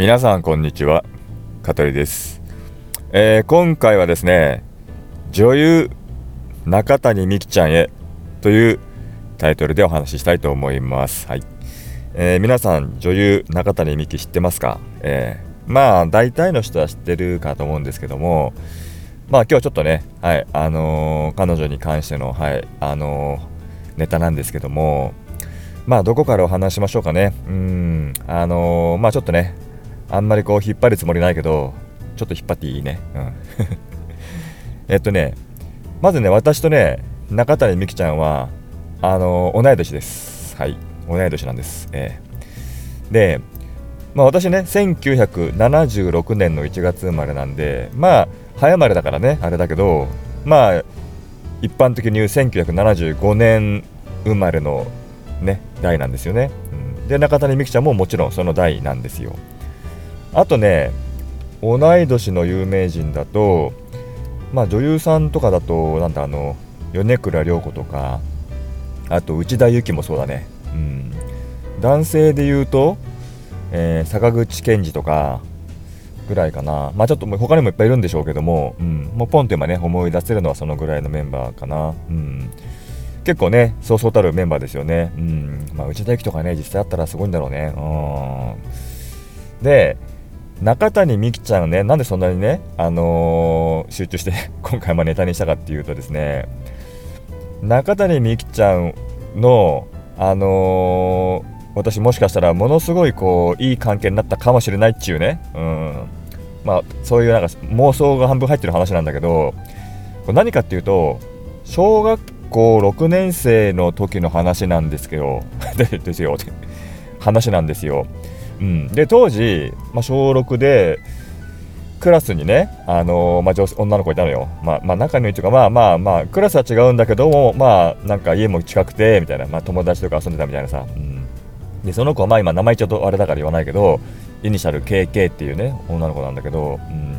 皆さんこんにちは。香取です、えー、今回はですね女優中谷美紀ちゃんへというタイトルでお話ししたいと思います。はい、えー、皆さん女優中谷美紀知ってますか、えー、まあ大体の人は知ってるかと思うんですけどもまあ今日ちょっとねはいあの、彼女に関してのはいあのネタなんですけどもまあどこからお話しましょうかね。うんあのまあちょっとねあんまりこう引っ張るつもりないけどちょっと引っ張っていいね。うん。えっとねまずね私とね中谷美紀ちゃんはあの同い年です。はい。同い年なんです、えー、でまあ私ね1976年の1月生まれなんでまあ早生まれだからねあれだけどまあ一般的に言う1975年生まれのね代なんですよね、うん、で中谷美紀ちゃんももちろんその代なんですよ。あとね同い年の有名人だとまあ女優さんとかだとなんだあの米倉涼子とかあと内田有紀もそうだね。うん。男性で言うと、えー、坂口健二とかぐらいかな。まあちょっと他にもいっぱいいるんでしょうけども、うん、もうポンと今ね思い出せるのはそのぐらいのメンバーかな。うん。結構ねそうそうたるメンバーですよね。うん。まあ内田有紀とかね実際あったらすごいんだろうね。うん。で中谷美紀ちゃんね、なんでそんなにね、あのー、集中して 今回もネタにしたかっていうとですね、中谷美紀ちゃんの、あのー、私もしかしたらものすごいこういい関係になったかもしれないっていうね、うん、まあそういうなんか妄想が半分入ってる話なんだけど、これ何かっていうと、小学校6年生の時の話なんですけど、ですよ、話なんですよ。うん、で当時、まあ、小6でクラスにね、あのー、まあ、女女の子いたのよ、まあ、まあ、仲のいいというかまあまあまあクラスは違うんだけどもまあなんか家も近くてみたいな、まあ、友達とか遊んでたみたいなさ、うん、でその子はまあ今名前ちょっとあれだから言わないけどイニシャル KK っていうね女の子なんだけど、うん、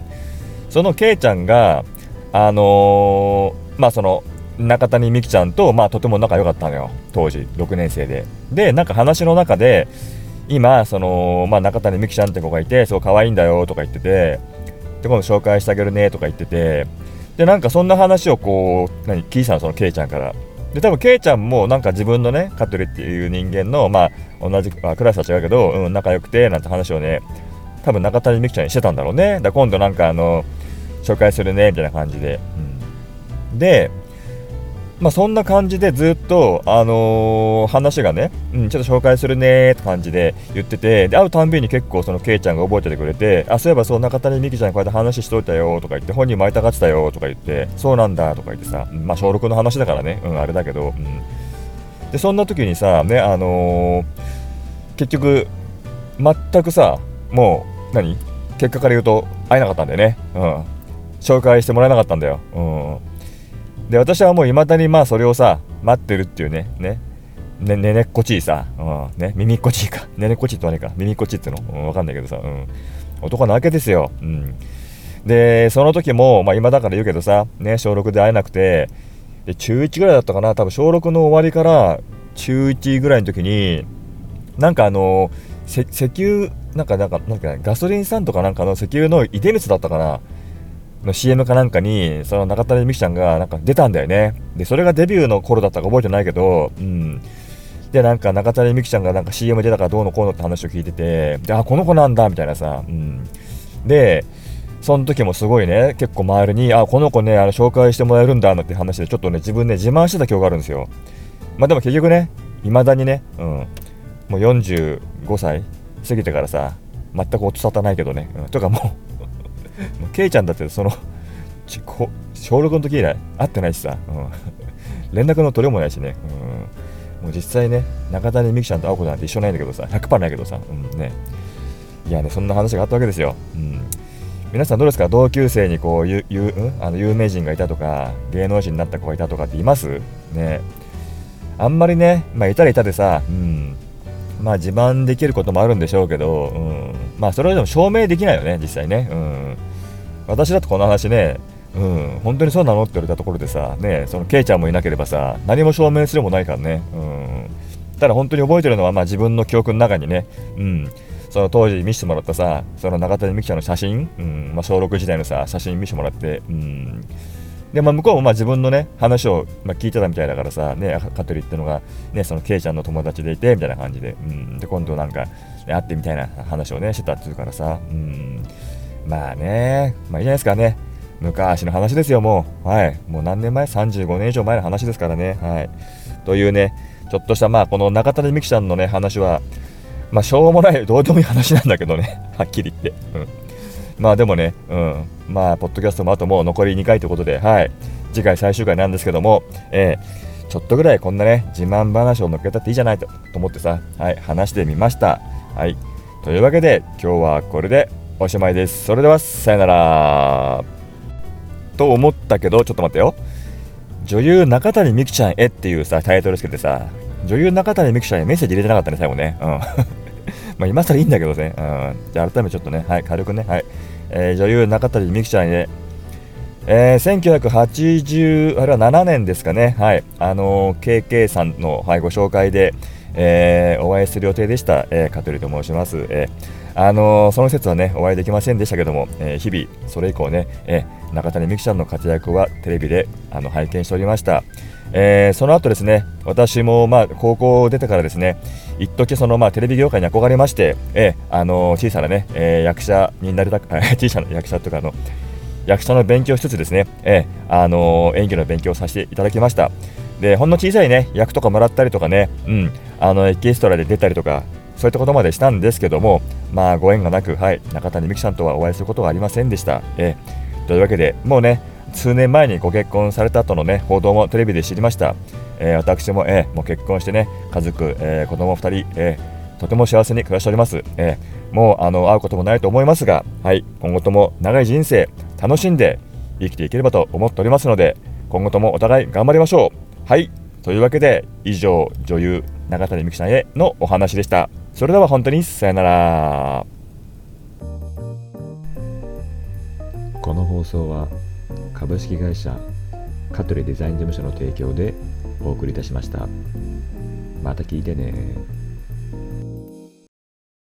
その K ちゃんがあのー、まあその中谷美紀ちゃんと、まあ、とても仲良かったのよ。当時6年生で。でなんか話の中で今その、まあ、中谷美紀ちゃんって子がいてそう可愛いんだよとか言っててで今度紹介してあげるねとか言っててでなんかそんな話をこう何聞いたのそのケイちゃんから。で多分ケイちゃんもなんか自分のねカトリっていう人間のまあ同じ、まあ、クラスは違うけど、うん、仲良くてなんて話をね多分中谷美紀ちゃんにしてたんだろうね。だ今度なんかあの紹介するねみたいな感じで、うん、でまあ、そんな感じでずっと、あのー、話がね、うん、ちょっと紹介するねって感じで言ってて、で会うたんびに結構そのケイちゃんが覚えててくれて、あ、そういえばそう中谷美紀ちゃんこうやって話しといたよとか言って、本人も会いたがってたよとか言って、そうなんだとか言ってさ、まあ小6の話だからね、うん、あれだけど、うん。で、そんな時にさ、ね、あのー、結局、全くさ、もう、何？結果から言うと会えなかったんだよね。うん。紹介してもらえなかったんだよ。うん。で私はもういまだにまあそれをさ待ってるっていうねね。ねねねっこちいさ、うん、ね。耳っこちいか。ねねっこちいって言わねえか。耳っこちいっての、うん、わかんないけどさ、うん、男なわけですよ、うん、でその時もまあ今だから言うけどさね小6で会えなくてで中1ぐらいだったかな。多分小6の終わりから中1ぐらいの時になんかあの石油なんかなんかなんかガソリンスタンドかなんかの石油の出光だったかな。の CM かなんかに、その中谷美紀ちゃんがなんか出たんだよね。で、それがデビューの頃だったか覚えてないけど、うん。で、なんか中谷美紀ちゃんがなんか CM 出たからどうのこうのって話を聞いてて、で、あ、この子なんだ、みたいなさ、うん。で、その時もすごいね、結構周りに、あ、この子ね、あの紹介してもらえるんだ、なんて話で、ちょっとね、自分ね、自慢してた記憶があるんですよ。まあでも結局ね、未だにね、うん、もう45歳過ぎてからさ、全く音沙汰ないけどね、うん、とかももうケイちゃんだってその小6の時以来会ってないしさ、うん、連絡の取れもないしね、うん、もう実際ね中谷美紀ちゃんと会うことなんて一緒ないんだけどさ。100%ないけどさ、うんね、いやねそんな話があったわけですよ、うん、皆さんどうですか？同級生にこうゆゆ、うん、あの有名人がいたとか芸能人になった子がいたとかっています？ね。あんまりねまあいたらいたでさ、うん。まあ自慢できることもあるんでしょうけど、うん、まあそれでも証明できないよね実際ね、うん、私だとこの話ね、うん、本当にそうなのって言われたところでさ、ね、そのケイちゃんもいなければさ、何も証明するもないからね、うん、ただ本当に覚えてるのは、まあ、自分の記憶の中にね、うん、その当時見せてもらったさその中谷美紀ちゃんの写真、うん。まあ、小6時代のさ写真見せてもらって、うん、で、まあ、向こうもまあ自分のね話をまあ聞いてたみたいだからさ、ね、香取ってのが、ね、そのケイちゃんの友達でいてみたいな感じで、うん、で今度なんか、ね、会ってみたいな話をねしてたっていうからさ、うん、まあねまあいいじゃないですかね。昔の話ですよもう。はい。もう何年前？35年以上前の話ですからね。はい。というねちょっとしたまあこの中谷美紀ちゃんのね話はまあしょうもないどうでもいい話なんだけどね。はっきり言って、うん、まあでもね、うん、まあポッドキャストもあともう残り2回ということではい。次回最終回なんですけどもえー、ちょっとぐらいこんなね自慢話を乗っけたっていいじゃないとと思ってさはい。話してみました。はい。というわけで今日はこれで。おしまいです。それではさよなら。と思ったけどちょっと待ってよ。女優中谷美紀ちゃんへっていうさタイトルつけてさ女優中谷美紀ちゃんへメッセージ入れてなかったね最後ね。うん。まあ今更いいんだけどね、うん、じゃあ改めてちょっとね、はい、軽くね、はい、えー、女優中谷美紀ちゃんへ、えー、1980あれは7年ですかね、はい、あのー、KK さんの、はい、ご紹介で、えー、お会いする予定でした、えー、香取と申します、えー、あのー、その説はねお会いできませんでしたけども、えー、日々それ以降ね、えー、中谷美紀ちゃんの活躍はテレビであの拝見しておりました、えー、その後ですね私もまあ高校を出てからですね一時そのまあテレビ業界に憧れまして、えー、あの小さなね、えー、役者になりたく 小さな役者とかの役者の勉強しつつですね、えー、あの演技の勉強をさせていただきました。でほんの小さいね役とかもらったりとかね、うん、あのエキストラで出たりとかそういったことまでしたんですけどもまあご縁がなく、はい、中谷美紀さんとはお会いすることはありませんでした、え、というわけでもうね数年前にご結婚されたとのね報道もテレビで知りました、えー、私も、えー、もう結婚してね家族、えー、子供2人、えー、とても幸せに暮らしております、えー、もうあの会うこともないと思いますが、はい、今後とも長い人生楽しんで生きていければと思っておりますので今後ともお互い頑張りましょう。はいというわけで以上女優永谷美紀さんへのお話でした。それでは本当にさよなら。この放送は株式会社香取デザイン事務所の提供でお送りいたしました。また聞いてね。